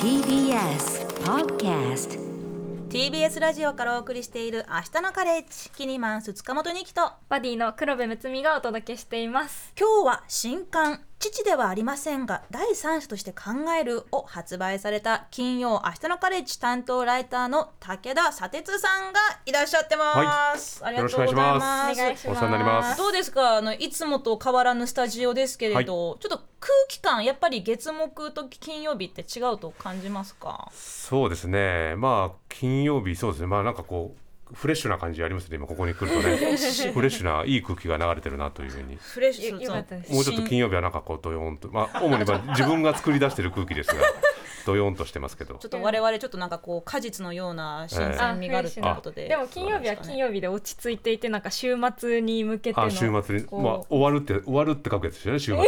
TBS Podcast TBS ラジオからお送りしている明日のカレッジキニマンス塚本二木とバディの黒部睦美がお届けしています。今日は新刊父ではありませんが第三者として考えるを発売された金曜明日のカレッジ担当ライターの武田砂鉄さんがいらっしゃってます、はい。ありがとうございます。お願いします。お世話になります。どうですか？あのいつもと変わらぬスタジオですけれど、ちょっと空気感やっぱり月木と金曜日って違うと感じますか？そうですね。まあ金曜日そうですね。まあなんかこうフレッシュな感じありますね。今ここに来るとね、フレッシュないい空気が流れてるなというふうに。フレッシュもうちょっと金曜日はなんかこうドヨーンと、まあ主にまあ自分が作り出してる空気ですが、ドヨーンとしてますけどちょ。っと我々ちょっとなんかこう果実のような新鮮味があるということで、でも金曜日は金曜日で落ち着いていてなんか週末に向けてのあ週末にまあ終わるって終わるって書くやつですよね。週末。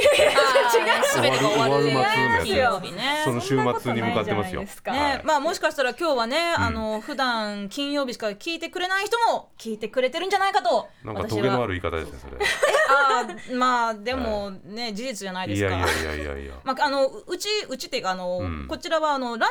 すべてが終わる終わる末のやつね。その週末に向かってますよ。ね、まあもしかしたら今日はね、あの普段金曜日しか聞いてくれない人も聞いてくれてるんじゃないかとなんかトゲのある言い方ですねそれ。あーまあでもね、事実じゃないですか。いやいやいやいやいや。まあ、あのうちうちっていうかあの、ん。こちらはあの LINE もね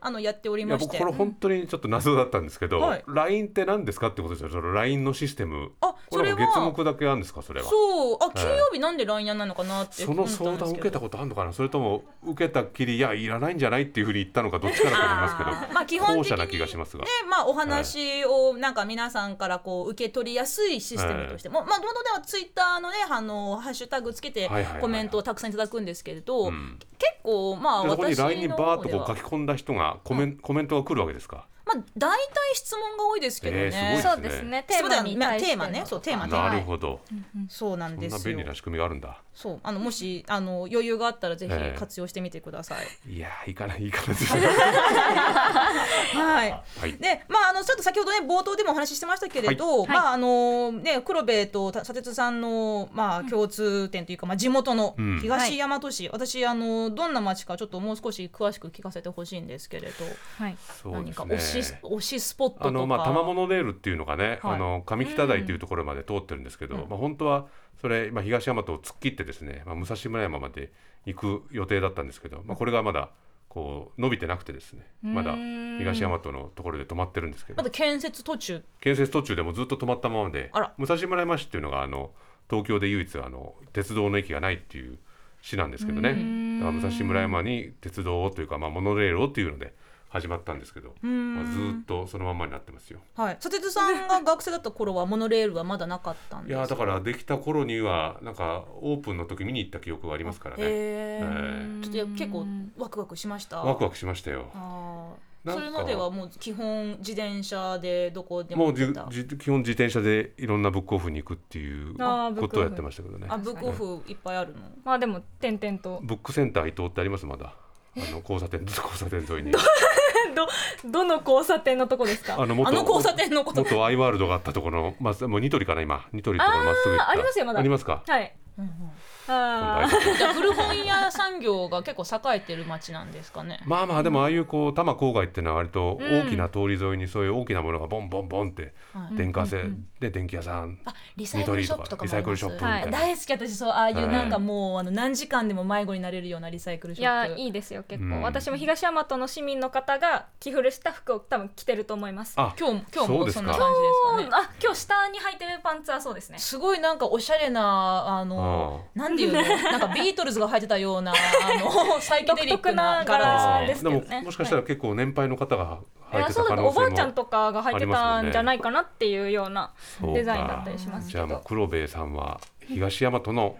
あのやっておりまして。僕これ本当にちょっと謎だったんですけど、はい。LINE って何ですかってことですよ。その LINE のシステム。あこれはそれは。月目だけあるんですかそれは。そう。あ金曜日なんで LINE やんないのかなってその相談を受けたことあるのかな？それとも受けたきりいやいらないんじゃないっていうふうに言ったのかどっちかだと思いますけど。まあ基本的に後者な気がしますが。ねまあお話をなんか皆さんからこう受け取りやすいシステムとして。も、まあ元ではツイッターのねあのハッシュタグつけてコメントをたくさんいただくんですけれど、ん。結構まあでそこに私の LINE にバーッとこう書き込んだ人がコメン,、コメントが来るわけですか？まあ大体質問が多いですけどね。えーすごいそうですね。テーマに対しての。テーマね。そうテーマね。なるほど、そうなん。そんなですよ。便利な仕組みがあるんだ。そう。あのもしあの余裕があったらぜええ。ひ活用してみてください。いやーいかないいかないですねはい。はい。で、まああのちょっと先ほどね冒頭でもお話ししてましたけれど、はい。まああのね黒部と砂鉄さんのまあ共通点というか、まあ地元のうん。東大和市、私あのどんな町かちょっともう少し詳しく聞かせてほしいんですけれど、はい。そう何かですね推し推しスポットとか。あのまあ多摩モノレールっていうのがね、はい。あの上北台というところまで通ってるんですけど、まあ本当はそれ、まあ、東大和を突っ切ってですね、まあ、武蔵村山まで行く予定だったんですけど、まあ、これがまだこう伸びてなくてですねまだ東大和のところで止まってるんですけど。まだ建設途中？建設途中でもずっと止まったままで武蔵村山市っていうのがあの東京で唯一あの鉄道の駅がないっていう市なんですけどね。武蔵村山に鉄道をというか、まあ、モノレールをっていうので始まったんですけど、まあ、ずっとそのまんまになってますよ。はい。砂鉄さんが学生だった頃はモノレールはまだなかったんですいやだからできた頃にはなんかオープンの時見に行った記憶がありますからね、へええ。ちょっと結構ワクワクしました？ワクワクしましたよ。それまではもう基本自転車でどこでもうじも行ってた？じ基本自転車でいろんなブックオフに行くっていうことをやってましたけどね。あブックオフいっぱいあるの？まあでも点々と。ブックセンター伊藤ってありますまだ。あの交差点交差点沿いに どどの交差点のとこですか？あの元あの交差点のこと。元アイワールドがあったところのまあもうニトリかな今。ニトリのところまっすぐ行った。ありますよまだ。ありますか？はい。あ今度ーじゃあ古本屋産業が結構栄えてる町なんですかね。まあまあでもああいうこう多摩郊外っていうのは割と大きな通り沿いにそういう大きなものがボンボンボンってはい電化製で電気屋さんあリサイクルショップとかリサイクルショップみたいな。大好き私そうああいうはい。なんかもうあの何時間でも迷子になれるようなリサイクルシいョップ。やいいですよ結構、うん。私も東大和の市民の方が着古した服を多分着てると思います。あ今日今日そうですか。もそんな感じですかね。あ今日下に履いてるパンツはそうですね。すごいなんかおしゃれなあのあなんていうの？なんかビートルズが履いてたようなあの サイケデリックな柄ですすけどね。でももしかしたら結構年配の方がい履いてた可やそうだ。ねお能性もばあちゃんとかが履いてたんじゃないかなっていうようなデザインだったりします。けじゃあもうど。黒兵衛さんは東大和の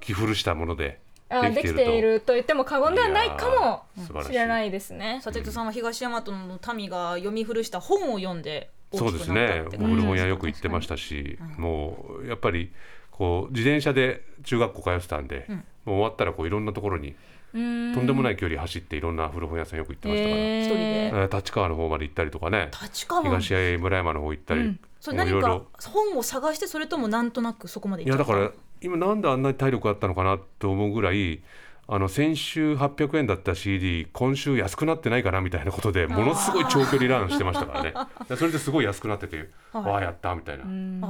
着古したものであできていると。できていると言っても過言ではないかもしれないですね。佐哲さんは東大和の民が読み古した本を読んで大そうですきくなったねってもう古本屋よく行ってましたし、もうやっぱりこう自転車で中学校通ってたんで、もう終わったらこういろんなところにとんでもない距離走っていろんな古本屋さんよく行ってましたから、えー。一人で。えー立川の方まで行ったりとかね。立川東村山の方行ったり、それ何かもういろいろ。本を探してそれともなんとなくそこまでい行っちゃったやだから今なんであんなに体力あったのかなと思うぐらいあの先週800円だった CD 今週安くなってないかなみたいなことでものすごい長距離ランしてましたからね。で それですごい安くなってて、はい。わあやったみたいな、うん。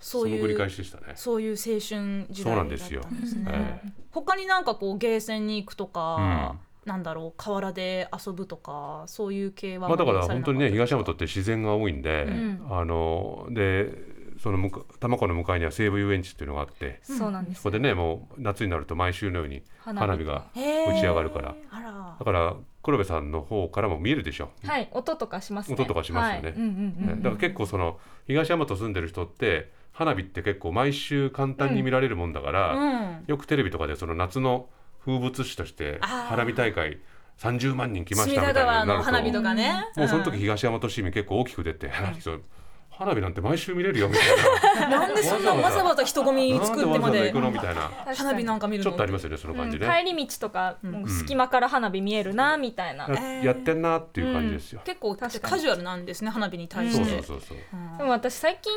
そういうその繰り返しでしたね。そういう青春時そう代だったなんですね。ええ他になんかこうゲーセンに行くとか、なんだろう河原で遊ぶとかそういう系はまあ、だから本当にね東山とって自然が多いんで、ん。あのでその多摩湖の向かいには西武遊園地っていうのがあってそうなんですそこでねもう夏になると毎週のように花火。が打ち上がるから。だから黒部さんの方からも見えるでしょ、はい。音とかしますね。音とかしますよね。はい。うんうんうんだから結構その東山と住んでる人って花火って結構毎週簡単に見られるもんだから、うん。よくテレビとかでその夏の風物詩として花火大会30万人来ましたみたいなるとの花火とかね、もうその時東山と市民結構大きく出て、そう花火なんて毎週見れるよみたいな。なんでそんなわざわざ人混み作ってまで。わざわざで行くのみたいな。確かに。花火なんか見るの？ちょっとありますよねその感じね、うん帰り道とか、もう隙間から花火見えるなみたいな、ややってんなっていう感じですよ、結構確かに。カジュアルなんですね花火に対しそうてそうそうそう。でも私最近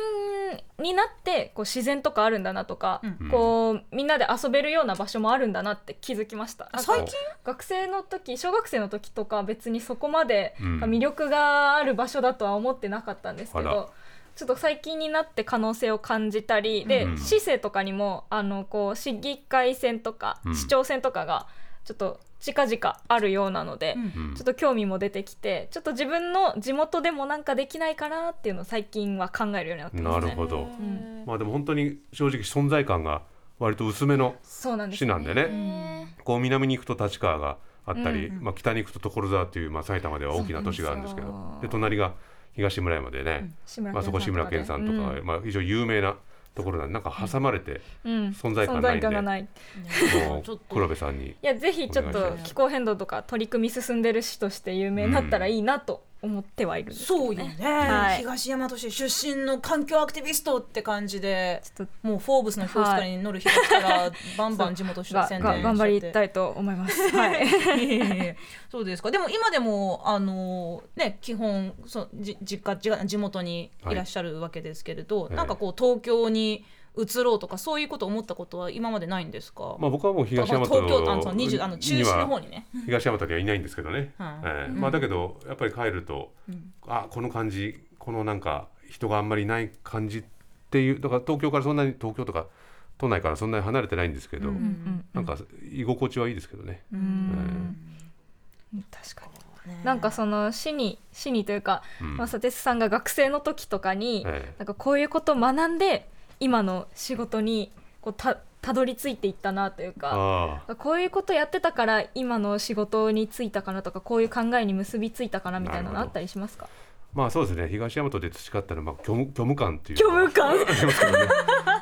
になってこう自然とかあるんだなとか、うん。こうみんなで遊べるような場所もあるんだなって気づきました。最近？学生の時小学生の時とか別にそこまでうん。魅力がある場所だとは思ってなかったんですけど、ちょっと最近になって可能性を感じたりで、うん。市政とかにもあのこう市議会選とか、うん。市長選とかがちょっと近々あるようなので、うん。うんちょっと興味も出てきてちょっと自分の地元でもなんかできないかなっていうのを最近は考えるようになってますね。なるほど、ん。まあでも本当に正直存在感が割と薄めのそうなんです市なんでね、こう南に行くと立川があったり、まあ、北に行くと所沢っていう、まあ、埼玉では大きな都市があるんですけどで隣が東村山でね、まあ、そこ志村けんさんとかが、うん。まあ、非常に有名なところなんでなんか挟まれて、うん。存在感ないんでがない。いもうちょっと。黒部さんにやぜひちょっと気候変動とか取り組み進んでる市として有名になったらいいなと思ってはいるんですけどそうよね、はい。東大和市出身の環境アクティビストって感じでちょっともうフォーブスの表紙に乗る日が来たら、バンバン地元がが宣伝頑張りいたいと思います。はい。そうですか。でも今でもあのね基本そじ実家じ地元にいらっしゃるわけですけれど、はい。なんかこう東京に移ろうとかそういうこと思ったことは今までないんですか、まあ、僕はもう東大東京あのその20あの中心の方ににね。は東大和にはいないんですけどね、はい。ええ。まあ、だけどやっぱり帰ると、あこの感じこのなんか人があんまりいない感じっていうだから東京からそんなに東京とか都内からそんなに離れてないんですけど、なんか居心地はいいですけどね。確かに。なんかその市に市にというか、うん。まあ佐哲さんが学生の時とかに、ええ。なんかこういうことを学んで今の仕事にこうたたどり着いていったなというか。あこういうことやってたから今の仕事に就いたかなとかこういう考えに結びついたかなみたいなのあったりしますか？まあそうですね。東大和で培ったのは、まあ、虚無虚無感っていう虚無感。ありますけどね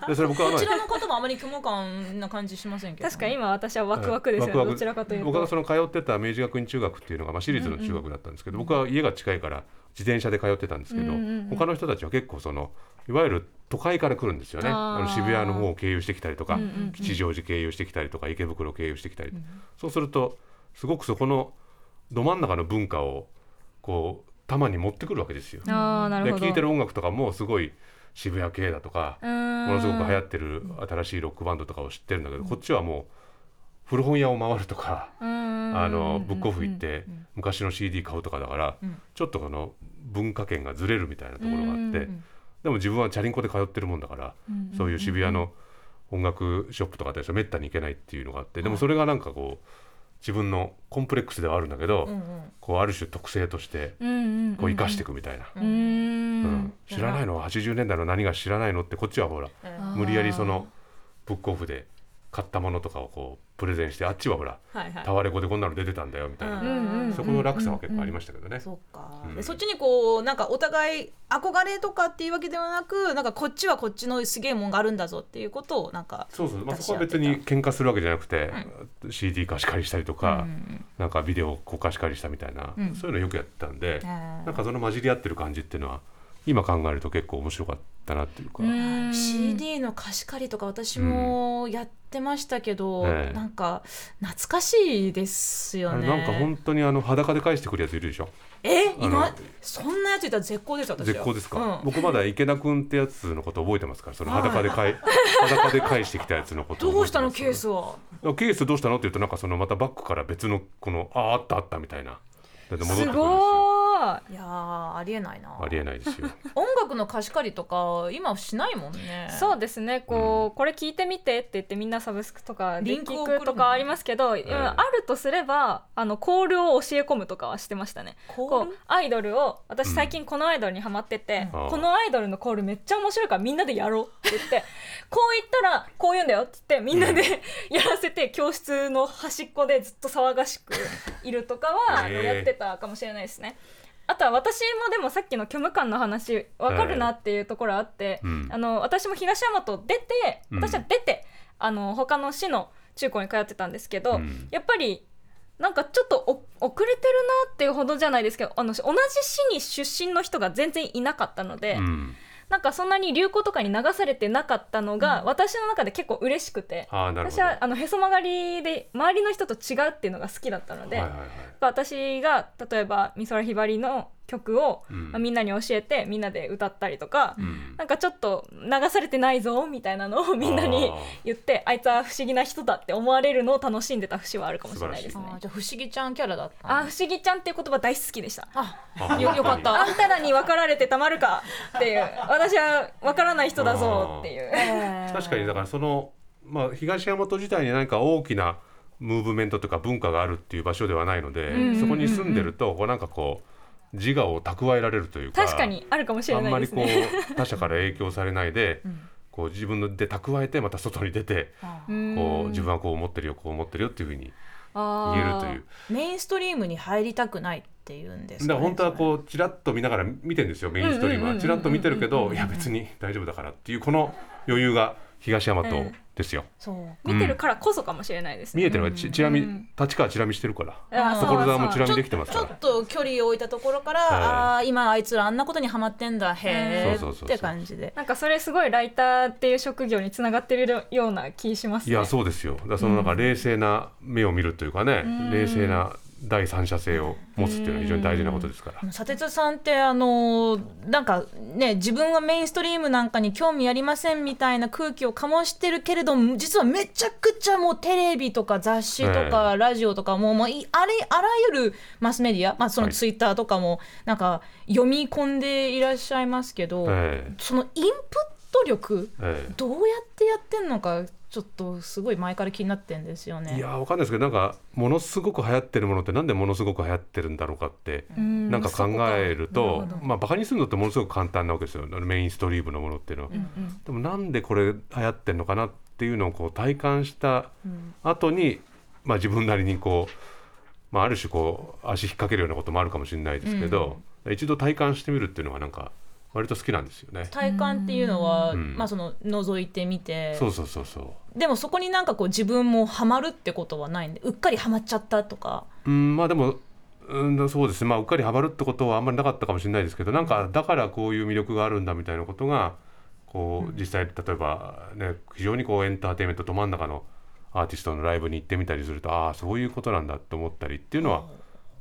でそれ僕はこちらの方もあまり虚無感な感じしませんけど。確かに今私はワクワクですよね、ワクワク。どちらかというと。僕がその通ってた明治学院中学っていうのが、まあ、私立の中学だったんですけど、僕は家が近いから自転車で通ってたんですけど、うんうんうん他の人たちは結構そのいわゆる都会から来るんですよね。あの渋谷の方を経由してきたりとか、うんうんうん。吉祥寺経由してきたりとか池袋経由してきたり、そうするとすごくそこのど真ん中の文化をこうたまに持ってくるわけですよ。で聴いてる音楽とかもすごい渋谷系だとかものすごく流行ってる新しいロックバンドとかを知ってるんだけど、こっちはもう古本屋を回るとか、あのブックオフ行って昔の CD 買うとかだから、ん。ちょっとこの文化圏がずれるみたいなところがあって、うんでも自分はチャリンコで通ってるもんだから、そういう渋谷の音楽ショップとかでめったに行けないっていうのがあってでもそれがなんかこう自分のコンプレックスではあるんだけど、こうある種特性としてこう生かしていくみたいな。うん。知らないの？は80年代の何が知らないの？ってこっちはほら無理やりそのブックオフで買ったものとかをこうプレゼンしてあっちはほらはいはい。タワレコでこんなの出てたんだよみたいな、うん。うんうんそこの落差は結構ありましたけどね。そっか、うんでそっちにこうなんかお互い憧れとかっていうわけではなくなんかこっちはこっちのすげえもんがあるんだぞっていうことをなんかそうそう、まあ、そこは別に喧嘩するわけじゃなくて、CD 貸し借りしたりとか、うんなんかビデオこう貸し借りしたみたいな、うん。そういうのよくやってたんで、へー。なんかその混じり合ってる感じっていうのは今考えると結構面白かっったなっていうか、うん。CD の貸し借りとか私もやってましたけど、ええ。なんか懐かしいですよね。なんか本当にあの裸で返してくるやついるでしょ。え？あ今？のそんなやついたら絶好です私は。絶好ですか、うん。僕まだ池田君ってやつのこと覚えてますからその裸で返 裸で返してきたやつのことどうしたのケースは？ケースどうしたのって言うとなんかそのまたバッグから別のこのああったあったみたいな。すごいいやーありえないな。ありえないですよ。音楽の貸し借りとか今はしないもんね。そうですね。こう、これ聞いてみてって言ってみんなサブスクとかでリンクとかありますけど、えあるとすればあのコールを教え込むとかはしてましたね。コール？こうアイドルを私最近このアイドルにハマってて、うん。このアイドルのコールめっちゃ面白いからみんなでやろうって。言ってこう言ったらこう言うんだよって言ってみんなで やらせて教室の端っこでずっと騒がしくいるとかは、やってたかもしれないですね。あとは私もでもさっきの虚無感の話分かるなっていうところあって、うん。あの私も東大和出てうん。私は出て、あの他の市の中高に通ってたんですけど、うん。やっぱりなんかちょっとお遅れてるなっていうほどじゃないですけどあの同じ市に出身の人が全然いなかったので、うんなんかそんなに流行とかに流されてなかったのが、私の中で結構嬉しくて。私はあのへそ曲がりで周りの人と違うっていうのが好きだったので、はいはいはい。私が例えば美空ひばりの曲を、うん。まあみんなに教えてみんなで歌ったりとか、うん。なんかちょっと流されてないぞみたいなのをみんなに 言ってあいつは不思議な人だって思われるのを楽しんでた節はあるかもしれないですね。じゃあ不思議ちゃんキャラだったの。あ不思議ちゃんっていう言葉大好きでした。あ。あよよかったあんたらに分かられてたまるかっていう。私は分からない人だぞっていう。確かにだからその、まあ、東大和自体に何か大きなムーブメントとか文化があるっていう場所ではないので、んうんうんうん。そこに住んでるとこうなんかこう自我を蓄えられるというか確かにあるかもしれあんまりこないですねう 他者から影響されないで、こう自分で蓄えてまた外に出てこう自分はこう思ってるよこう思ってるよっていうふうにあ言えるという。メインストリームに入りたくないっていうんですか、ね、だから本当はこうちらっと見ながら見てるんですよメインストリームうん。うんうんうんは。ちらっと見てるけどいや別に大丈夫だからっていうこの余裕が東大和ですよ。そう。見てるからこそかもしれないですね、見えてるのがちチラ見うん。立川チラ見してるから。所沢もチラ見できてますちょっ。と距離を置いたところから、はい。ああ今あいつらあんなことにはまってんだへえそうそうそうそう。って感じで。なんかそれすごいライターっていう職業につながってるような気しますね。いやそうですよ。だからそのなんか冷静な目を見るというかね、冷静な第三者性を持つっていうのは非常に大事なことですから。砂鉄さんってあのなんかね自分はメインストリームなんかに興味ありませんみたいな空気を醸してるけれども実はめちゃくちゃもうテレビとか雑誌とかラジオとかもうもういあれあらゆるマスメディア、まあ、そのはい。ツイッターとかもなんか読み込んでいらっしゃいますけど、え。そのインプット力ええ。どうやってやってんのかちょっとすごい前から気になってんですよね。えいやわかんないですけどなんかものすごく流行ってるものってなんでものすごく流行ってるんだろうかってうん。なんか考えるとまあバカにするのってものすごく簡単なわけですよ。メインストリームのものっていうのは。でもなんでこれ流行ってんのかなっていうのをこう体感した後に、まあ自分なりにこう、まあ、ある種こう足引っ掛けるようなこともあるかもしれないですけど、一度体感してみるっていうのがなんか割と好きなんですよね。体感っていうのは、うん。まあその覗いてみて。そうそうそうそう。でもそこになんかこう自分もハマるってことはないんでうっかりハマっちゃったとか。うんまあでもうんそうですね。まあうっかりハマるってことはあんまりなかったかもしれないですけどなんかだからこういう魅力があるんだみたいなことがこう実際例えばね非常にこうエンターテインメントど真ん中のアーティストのライブに行ってみたりするとああそういうことなんだって思ったりっていうのは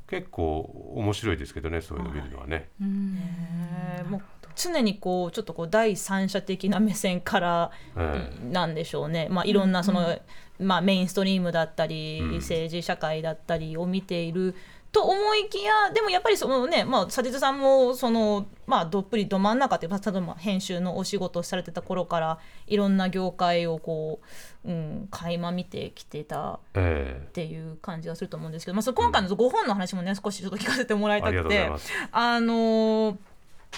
結構面白いですけどねそういうの見るのはね。えーもう常にこうちょっとこう第三者的な目線からえなんでしょうね、まあ、いろんなその、まあ、メインストリームだったり、うん政治社会だったりを見ていると思いきやでもやっぱりそのね、まあ、佐哲さんもその、まあ、どっぷりど真ん中っていう、まあ、例えば編集のお仕事をされてた頃からいろんな業界をこう、うん、垣間見てきてたええ。っていう感じがすると思うんですけど、まあ、その今回の5本の話もね少しちょっと聞かせてもらいたくて。あのー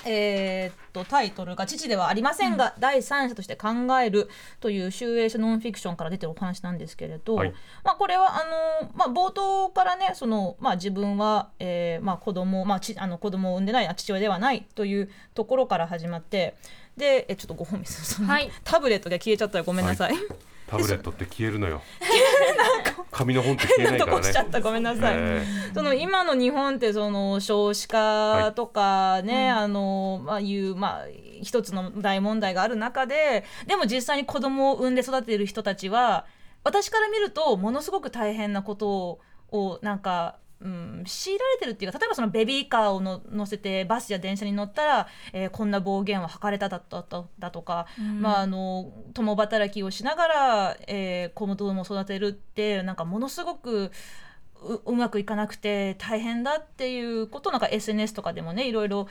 えーっとタイトルが「父ではありませんが、第三者として考える」という集英社ノンフィクションから出てるお話なんですけれど、はい。まあ、これはあのーまあ、冒頭からねその、まあ、自分は、えーまあ、子供、まあ、ちあの子供を産んでないあ父親ではないというところから始まってでえちょっとご本見せはい。タブレットが消えちゃったらごめんなさい。タブレットって消え るのよ。紙の本って消え変ないからねなとこしちゃ。ったごめんなさい。えその今の日本ってその少子化とかね、あのまあいうまあ一つの大問題がある中ででも実際に子供を産んで育てている人たちは私から見るとものすごく大変なことをなんかうん、強いられてるっていうか例えばそのベビーカーをの乗せてバスや電車に乗ったら、えーこんな暴言は吐かれただだだだとか、まあ、あの共働きをしながら、えー子供を育てるってなんかものすごくううまくいかなくて大変だっていうことをなんか SNS とかでもねいろいろ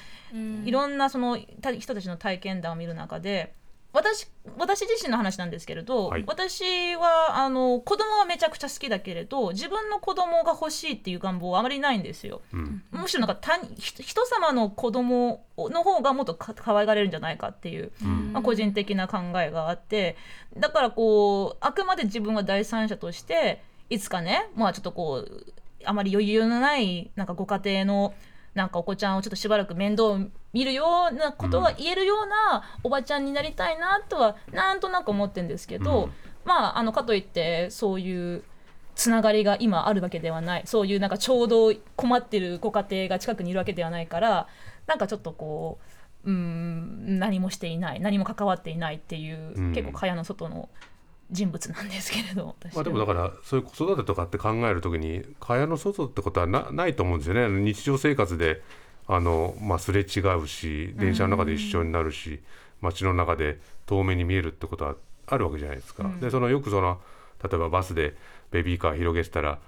いろんなそのた人たちの体験談を見る中で私私自身の話なんですけれど、はい。私はあの子供はめちゃくちゃ好きだけれど自分の子供が欲しいっていう願望はあまりないんですよ。うん。むしろなんか他人人様の子供の方がもっとか可愛がれるんじゃないかっていう、うん。まあ、個人的な考えがあってだからこうあくまで自分は第三者としていつかねまあちょっとこうあまり余裕のないなんかご家庭のなんかお子ちゃんをちょっとしばらく面倒を見るようなことが言えるようなおばちゃんになりたいなとはなんとなく思ってるんですけど、うん。まああのかといってそういうつながりが今あるわけではない。そういうなんかちょうど困ってるご家庭が近くにいるわけではないからなんかちょっとこううーん何もしていない何も関わっていないっていう、うん。結構蚊帳の外の人物なんですけれど私まあ、でもだからそういう子育てとかって考えるときに蚊帳の外ってことはなないと思うんですよね。日常生活であの、まあ、すれ違うし電車の中で一緒になるし、街の中で遠目に見えるってことはあるわけじゃないですか。でそのよくその例えばバスでベビーカー広げてたら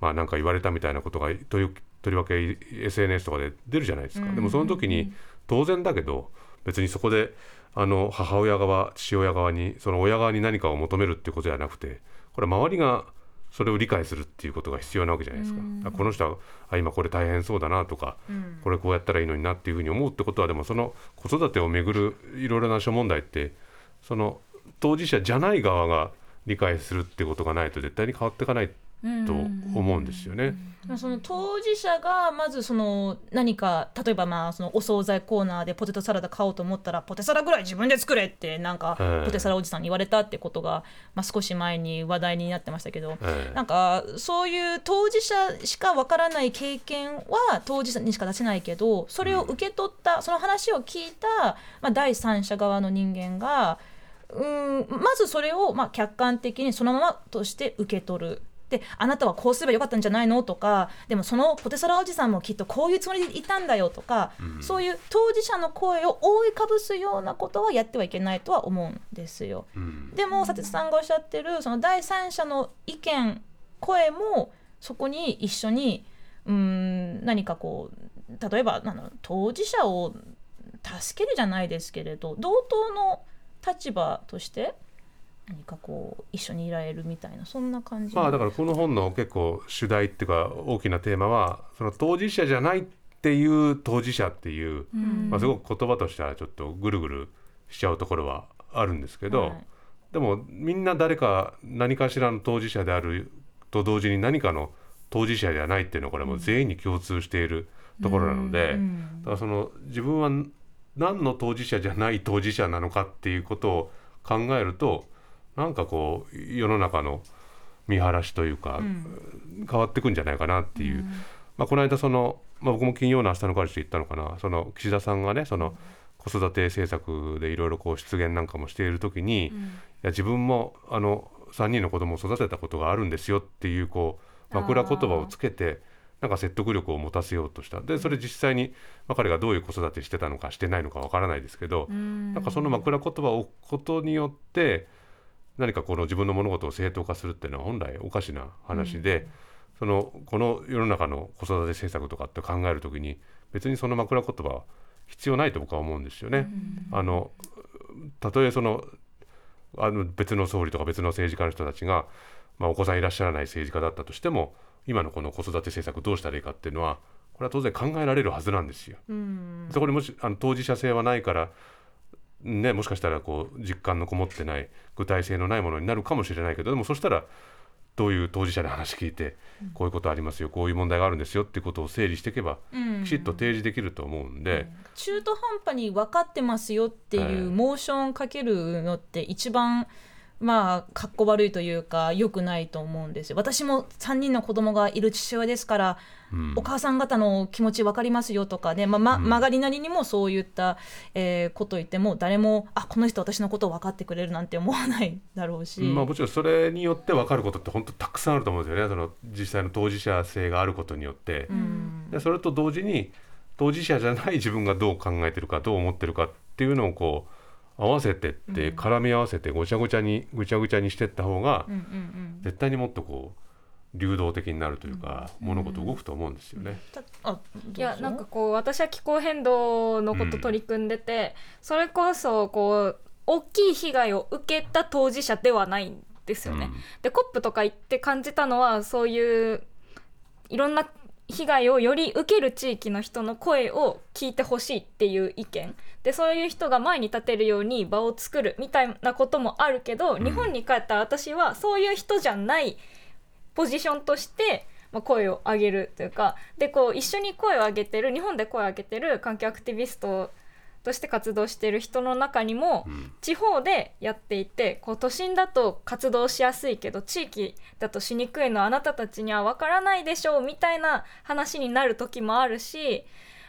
まあなんか言われたみたいなことがというとりわけ SNS とかで出るじゃないですか。でもその時に当然だけど別にそこであの母親側父親側にその親側に何かを求めるっていうことじゃなくてこれは周りがそれを理解するっていうことが必要なわけじゃないですか。あこの人はあ今これ大変そうだなとか、これこうやったらいいのになっていうふうに思うってことはでもその子育てをめぐるいろいろな諸問題ってその当事者じゃない側が理解するってことがないと絶対に変わっていかないと思うんですよね。その当事者がまずその何か例えばまあそのお惣菜コーナーでポテトサラダ買おうと思ったらポテサラぐらい自分で作れってなんかええポテサラおじさんに言われたってことが、まあ、少し前に話題になってましたけど、ええなんかそういう当事者しかわからない経験は当事者にしか出せないけどそれを受け取った、その話を聞いた、まあ、第三者側の人間がうんまずそれをまあ客観的にそのままとして受け取る。であなたはこうすればよかったんじゃないの？とかでもそのポテサラおじさんもきっとこういうつもりでいたんだよとか、そういう当事者の声を覆いかぶすようなことはやってはいけないとは思うんですよ。うん。でも佐哲さんがおっしゃってるその第三者の意見声もそこに一緒にうーん何かこう例えばなん当事者を助けるじゃないですけれど同等の立場として何かこう一緒にいられるみたいなそんな感じまあだからこの本の結構主題っていうか大きなテーマはその当事者じゃないっていう当事者っていう、まあ、すごく言葉としてはちょっとぐるぐるしちゃうところはあるんですけど、はい。でもみんな誰か何かしらの当事者であると同時に何かの当事者ではないっていうのはこれはもう全員に共通しているところなので、だからその自分は何の当事者じゃない当事者なのかっていうことを考えるとなんかこう世の中の見晴らしというか、変わってくんじゃないかなっていう、まあ、この間その、まあ、僕も金曜の明日の彼氏で言ったのかな。その岸田さんがねその子育て政策でいろいろこう失言なんかもしている時に、いや自分もあの3人の子供を育てたことがあるんですよっていうこう枕言葉をつけてなんか説得力を持たせようとした。でそれ実際に、まあ、彼がどういう子育てしてたのかしてないのかわからないですけど、なんかその枕言葉を置くことによって何かこの自分の物事を正当化するっていうのは本来おかしな話で、そのこの世の中の子育て政策とかって考える時に別にその枕言葉は必要ないと僕は思うんですよね。あのたとえそのあの別の総理とか別の政治家の人たちが、まあ、お子さんいらっしゃらない政治家だったとしても今のこの子育て政策どうしたらいいかっていうのはこれは当然考えられるはずなんですよ。そこにもしあの当事者性はないからね、もしかしたらこう実感のこもってない具体性のないものになるかもしれないけどでもそしたらどういう当事者で話聞いてこういうことありますよこういう問題があるんですよっていうことを整理していけばうんきちっと提示できると思うんで、中途半端に分かってますよってええい。うモーションかけるのって一番まあかっこ悪いというか良くないと思うんですよ。私も3人の子供がいる父親ですから、うん。お母さん方の気持ち分かりますよとかね、まあまうん。曲がりなりにもそういった、えーことを言っても誰もあこの人私のことを分かってくれるなんて思わないだろうし、まあ、もちろんそれによって分かることって本当たくさんあると思うんですよね。その実際の当事者性があることによって、うん。でそれと同時に当事者じゃない自分がどう考えてるかどう思ってるかっていうのをこう合わせてって絡み合わせてごちゃごちゃにぐちゃぐちゃにしてった方が絶対にもっとこう流動的になるというか物事動くと思うんですよね。うぞ。いやなんかこう私は気候変動のこと取り組んでて、それこそこう大きい被害を受けた当事者ではないんですよね。うん。でコップとか行って感じたのはそういういろんな被害をより受ける地域の人の声を聞いてほしいっていう意見。でそういう人が前に立てるように場を作るみたいなこともあるけど、ん。日本に帰ったら私はそういう人じゃないポジションとして、まあ、声を上げるというか。でこう一緒に声を上げてる日本で声を上げてる環境アクティビストとして活動してる人の中にも、うん。地方でやっていてこう都心だと活動しやすいけど地域だとしにくいのはあなたたちには分からないでしょうみたいな話になる時もあるし、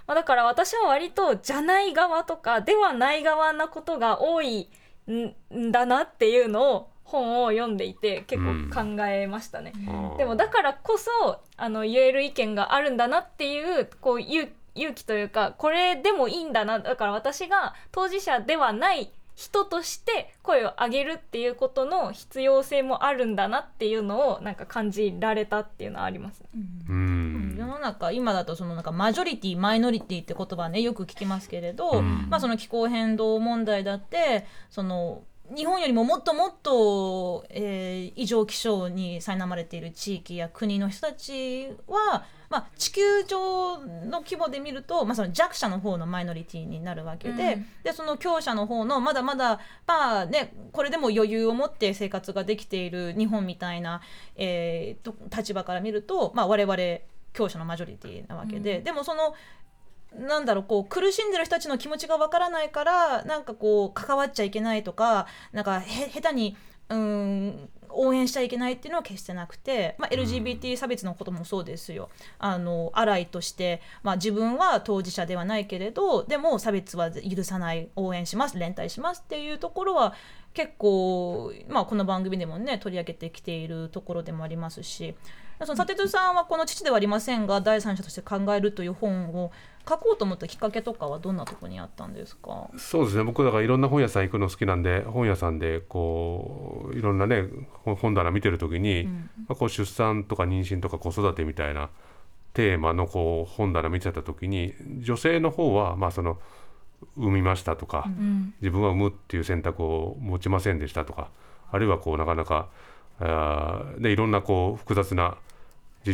まあ、だから私は割とじゃない側とかではない側なことが多いんんだなっていうのを本を読んでいて結構考えましたね。あー。でもだからこそあの言える意見があるんだなっていうこう勇勇気というかこれでもいいんだな。だから私が当事者ではない人として声を上げるっていうことの必要性もあるんだなっていうのをなんか感じられたっていうのはあります。ね。うん。世の中今だとそのなんかマジョリティマイノリティって言葉ねよく聞きますけれど、うん。まあその気候変動問題だってその日本よりももっともっと、えー異常気象に苛まれている地域や国の人たちは、まあ、地球上の規模で見ると、まあ、その弱者の方のマイノリティになるわけで,、うん。でその強者の方のまだまだ、まあね、これでも余裕を持って生活ができている日本みたいな、えーと立場から見ると、まあ、我々強者のマジョリティなわけで、でもそのなんだろうこう苦しんでる人たちの気持ちがわからないからなんかこう関わっちゃいけないとかなんかへ下手にうーん応援しちゃいけないっていうのは決してなくて、まあ、LGBT 差別のこともそうですよ。あのアライとして、まあ、自分は当事者ではないけれどでも差別は許さない応援します連帯しますっていうところは結構、まあ、この番組でもね取り上げてきているところでもありますしその佐哲さんはこの「父ではありませんが第三者として考える」という本を書こうと思ったきっかけとかはどんなところにあったんですか？そうですね。僕だからいろんな本屋さん行くの好きなんで本屋さんでこういろんなね本本棚見てる時に、まあ、こう出産とか妊娠とか子育てみたいなテーマのこう本棚見てた時に女性の方はまあその産みましたとか、自分は産むっていう選択を持ちませんでしたとかあるいはこうなかなかあーでいろんなこう複雑な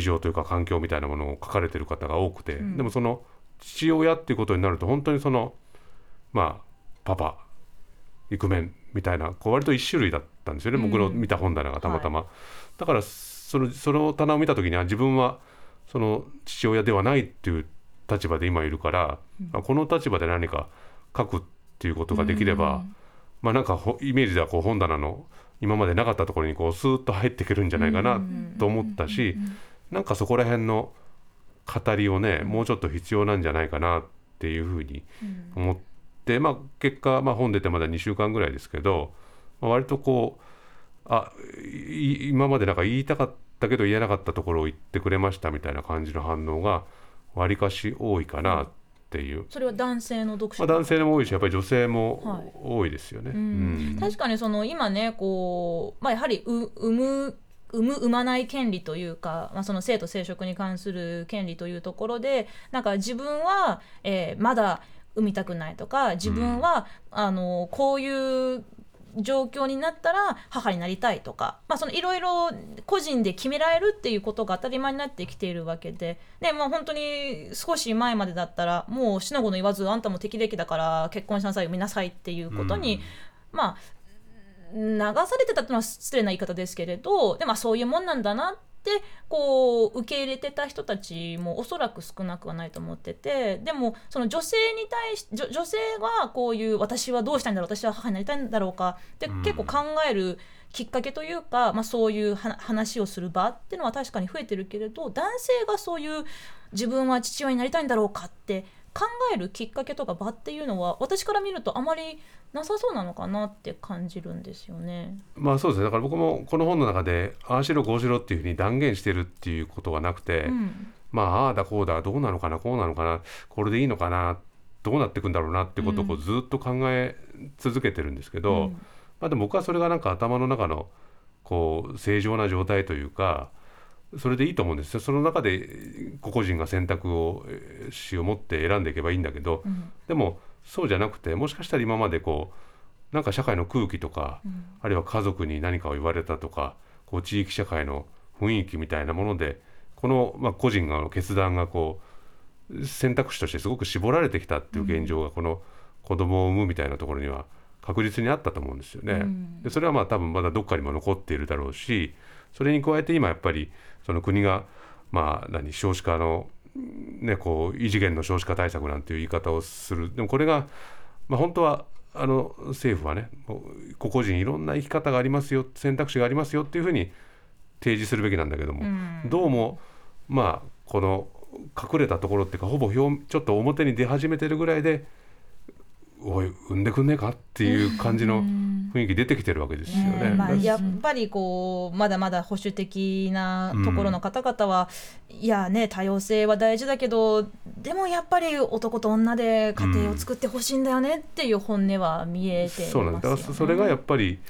事情というか環境みたいなものを書かれてる方が多くて、でもその父親っていうことになると本当にそのまあパパイクメンみたいなこう割と一種類だったんですよね、僕の見た本棚がたまたま、だからそのその棚を見た時には自分はその父親ではないっていう立場で今いるから、あこの立場で何か書くっていうことができれば、まあなんかほイメージではこう本棚の今までなかったところにこうスーッと入っていけるんじゃないかなと思ったし、なんかそこら辺の語りをねもうちょっと必要なんじゃないかなっていうふうに思って、まあ結果、まあ、本出てまだ2週間ぐらいですけど、まあ、割とこうあい今までなんか言いたかったけど言えなかったところを言ってくれましたみたいな感じの反応がわりかし多いかなっていう、それは男性の読者まあ、男性も多いしやっぱり女性はい。も多いですよね。うん。確かにその今ねこう、まあ、やはりう産む産む産まない権利というか、まあ、その性と生殖に関する権利というところでなんか自分は、えーまだ産みたくないとか自分は、あのこういう状況になったら母になりたいとか、まあ、そのいろいろ個人で決められるっていうことが当たり前になってきているわけでで、まあ、本当に少し前までだったらもうしなごの言わずあんたも適齢期だから結婚しなさい産みなさいっていうことに、まあ流されてたっていうのは失礼な言い方ですけれどでもまあそういうもんなんだなってこう受け入れてた人たちもおそらく少なくはないと思っててでもその女性に対し女女性がこういう私はどうしたいんだろう私は母になりたいんだろうかってうん。結構考えるきっかけというか、まあ、そういうは話をする場っていうのは確かに増えてるけれど男性がそういう自分は父親になりたいんだろうかって考えるきっかけとか場っていうのは私から見るとあまりなさそうなのかなって感じるんですよね。まあそうですね。だから僕もこの本の中でああしろこうしろっていうふうに断言してるっていうことはなくて、うん。まあああだこうだどうなのかなこうなのかなこれでいいのかなどうなっていくんだろうなってことをこうずっと考え続けてるんですけど、うん。まあ、でも僕はそれがなんか頭の中のこう正常な状態というかそれでいいと思うんですよ。その中で個々人が選択をえーしを持って選んでいけばいいんだけど、うん。でもそうじゃなくてもしかしたら今までこうなんか社会の空気とか、うん。あるいは家族に何かを言われたとかこう地域社会の雰囲気みたいなものでこの、まあ、個人が決断がこう選択肢としてすごく絞られてきたっていう現状がこの子供を産むみたいなところには確実にあったと思うんですよね。うん。でそれはまあ多分まだどっかにも残っているだろうしそれに加えて今やっぱりその国がまあ何少子化のねこう異次元の少子化対策なんていう言い方をする。でもこれが、まあ、本当はあの政府はね個々人いろんな生き方がありますよ選択肢がありますよっていうふうに提示するべきなんだけども、うん。どうもまあこの隠れたところっていうかほぼ表ちょっと表に出始めてるぐらいでおい産んでくんねえかっていう感じの雰囲気出てきてるわけですよね。ねまあ、だやっぱりこうまだまだ保守的なところの方々は、いやね多様性は大事だけどでもやっぱり男と女で家庭を作ってほしいんだよねっていう本音は見えてますよね。そうなんです。だからそそれがやっぱり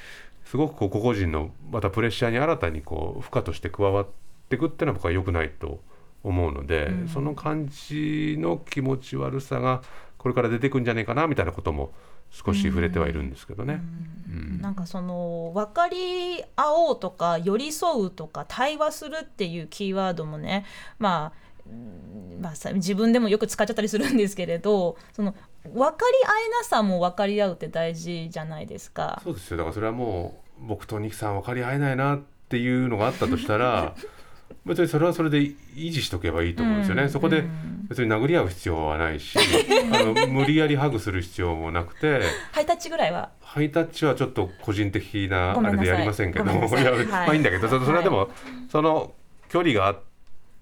すごくこう個々人のまたプレッシャーに新たにこう負荷として加わっていくっていうのは僕は良くないと思うので、うん。その感じの気持ち悪さがこれから出てくんじゃねえかなみたいなことも少し触れてはいるんですけどね。うんなんかその分かり合おうとか寄り添うとか対話するっていうキーワードもねまあうんまあ、さ自分でもよく使っちゃったりするんですけれどその分かり合えなさも分かり合うって大事じゃないですか。そうですよだからそれはもう僕とニキさん分かり合えないなっていうのがあったとしたら 別にそれはそれで維持しとけばいいと思うんですよね。うん。そこでうん。別に殴り合う必要はないし あの無理やりハグする必要もなくてハイタッチぐらいは？ハイタッチはちょっと個人的なあれでやりませんけどい。やはい。まあいいんだけどそそれはでも、その距離があっ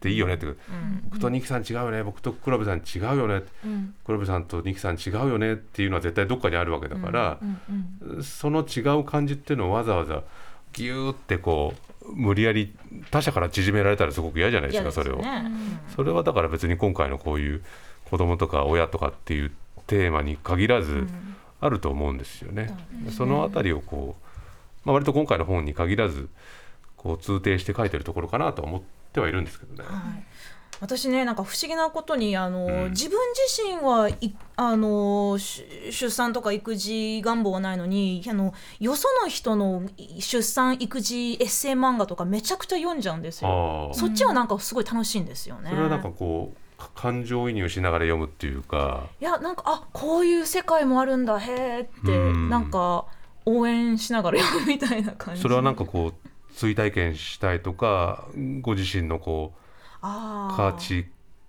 ていいよねって。うん。僕とニキさん違うよね。僕と黒部さん違うよね。うん。黒部さんとニキさん違うよねっていうのは絶対どっかにあるわけだから、うんうん。その違う感じっていうのをわざわざギューってこう無理やり他者から縮められたらすごく嫌じゃないですかそれを。ねそれはだから別に今回のこういう子供とか親とかっていうテーマに限らずあると思うんですよね。そのあたりをこう、まあ、割と今回の本に限らずこう通底して書いてるところかなとは思ってはいるんですけどね。はい私ねなんか不思議なことにあの、うん自分自身はいあのし出産とか育児願望はないのにあのよその人の出産育児エッセイ漫画とかめちゃくちゃ読んじゃうんですよ。そっちはなんかすごい楽しいんですよね。それはなんかこうか感情移入しながら読むっていうかいやなんかあこういう世界もあるんだへえってうんなんか応援しながら読むみたいな感じ。それはなんかこう追体験したいとかご自身のこう価値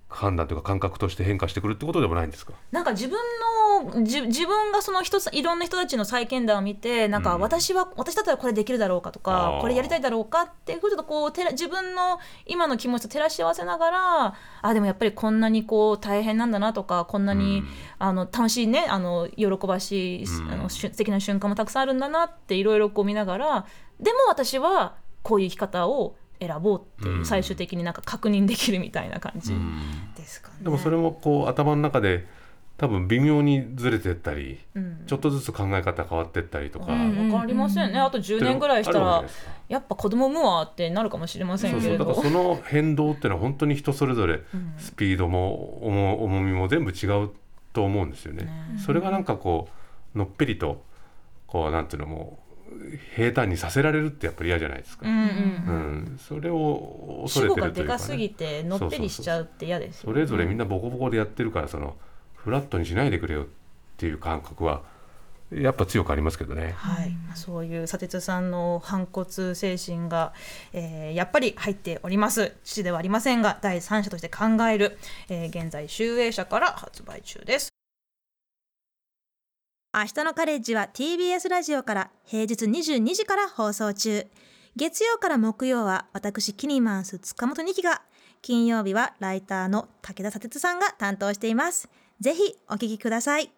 判断というか感覚として変化してくるってことでもないんですか？なんか自分のじ自分がその人いろんな人たちの再見談を見てなんかうん。私は、私だったらこれできるだろうかとかこれやりたいだろうかっていうふうにちょっとこうてら自分の今の気持ちと照らし合わせながらあでもやっぱりこんなにこう大変なんだなとかこんなに、うん。あの楽しいねあの喜ばしい、うん。あの素敵な瞬間もたくさんあるんだなっていろいろこう見ながらでも私はこういう生き方を選ぼうっていう、うん。最終的になんか確認できるみたいな感じうん。ですかね。でもそれもこう頭の中で多分微妙にずれてったりうん。ちょっとずつ考え方変わってったりとか、うん、わかりませんね。あと10年ぐらいしたらやっぱ子供産むわってなるかもしれませんけれど。そうだからその変動っていうのは本当に人それぞれうん。スピードも重重みも全部違うと思うんですよね。ね。それがなんかこうのっぺりとこうなんていうのもう平坦にさせられるってやっぱり嫌じゃないですか。うんうんううん。ん、それを恐れてるというか、でかすぎね、てのっぺりしちゃうって嫌ですよね。それぞれみんなボコボコでやってるからそのフラットにしないでくれよっていう感覚はやっぱ強くありますけどね。はい、そういう砂鉄さんの反骨精神が、えーやっぱり入っております父ではありませんが第三者として考える、えー現在集英社から発売中です明日のカレッジは TBS ラジオから平日22時から放送中。月曜から木曜は私キニマンス塚本二希が。金曜日はライターの武田砂鉄さんが担当しています。ぜひお聴きください。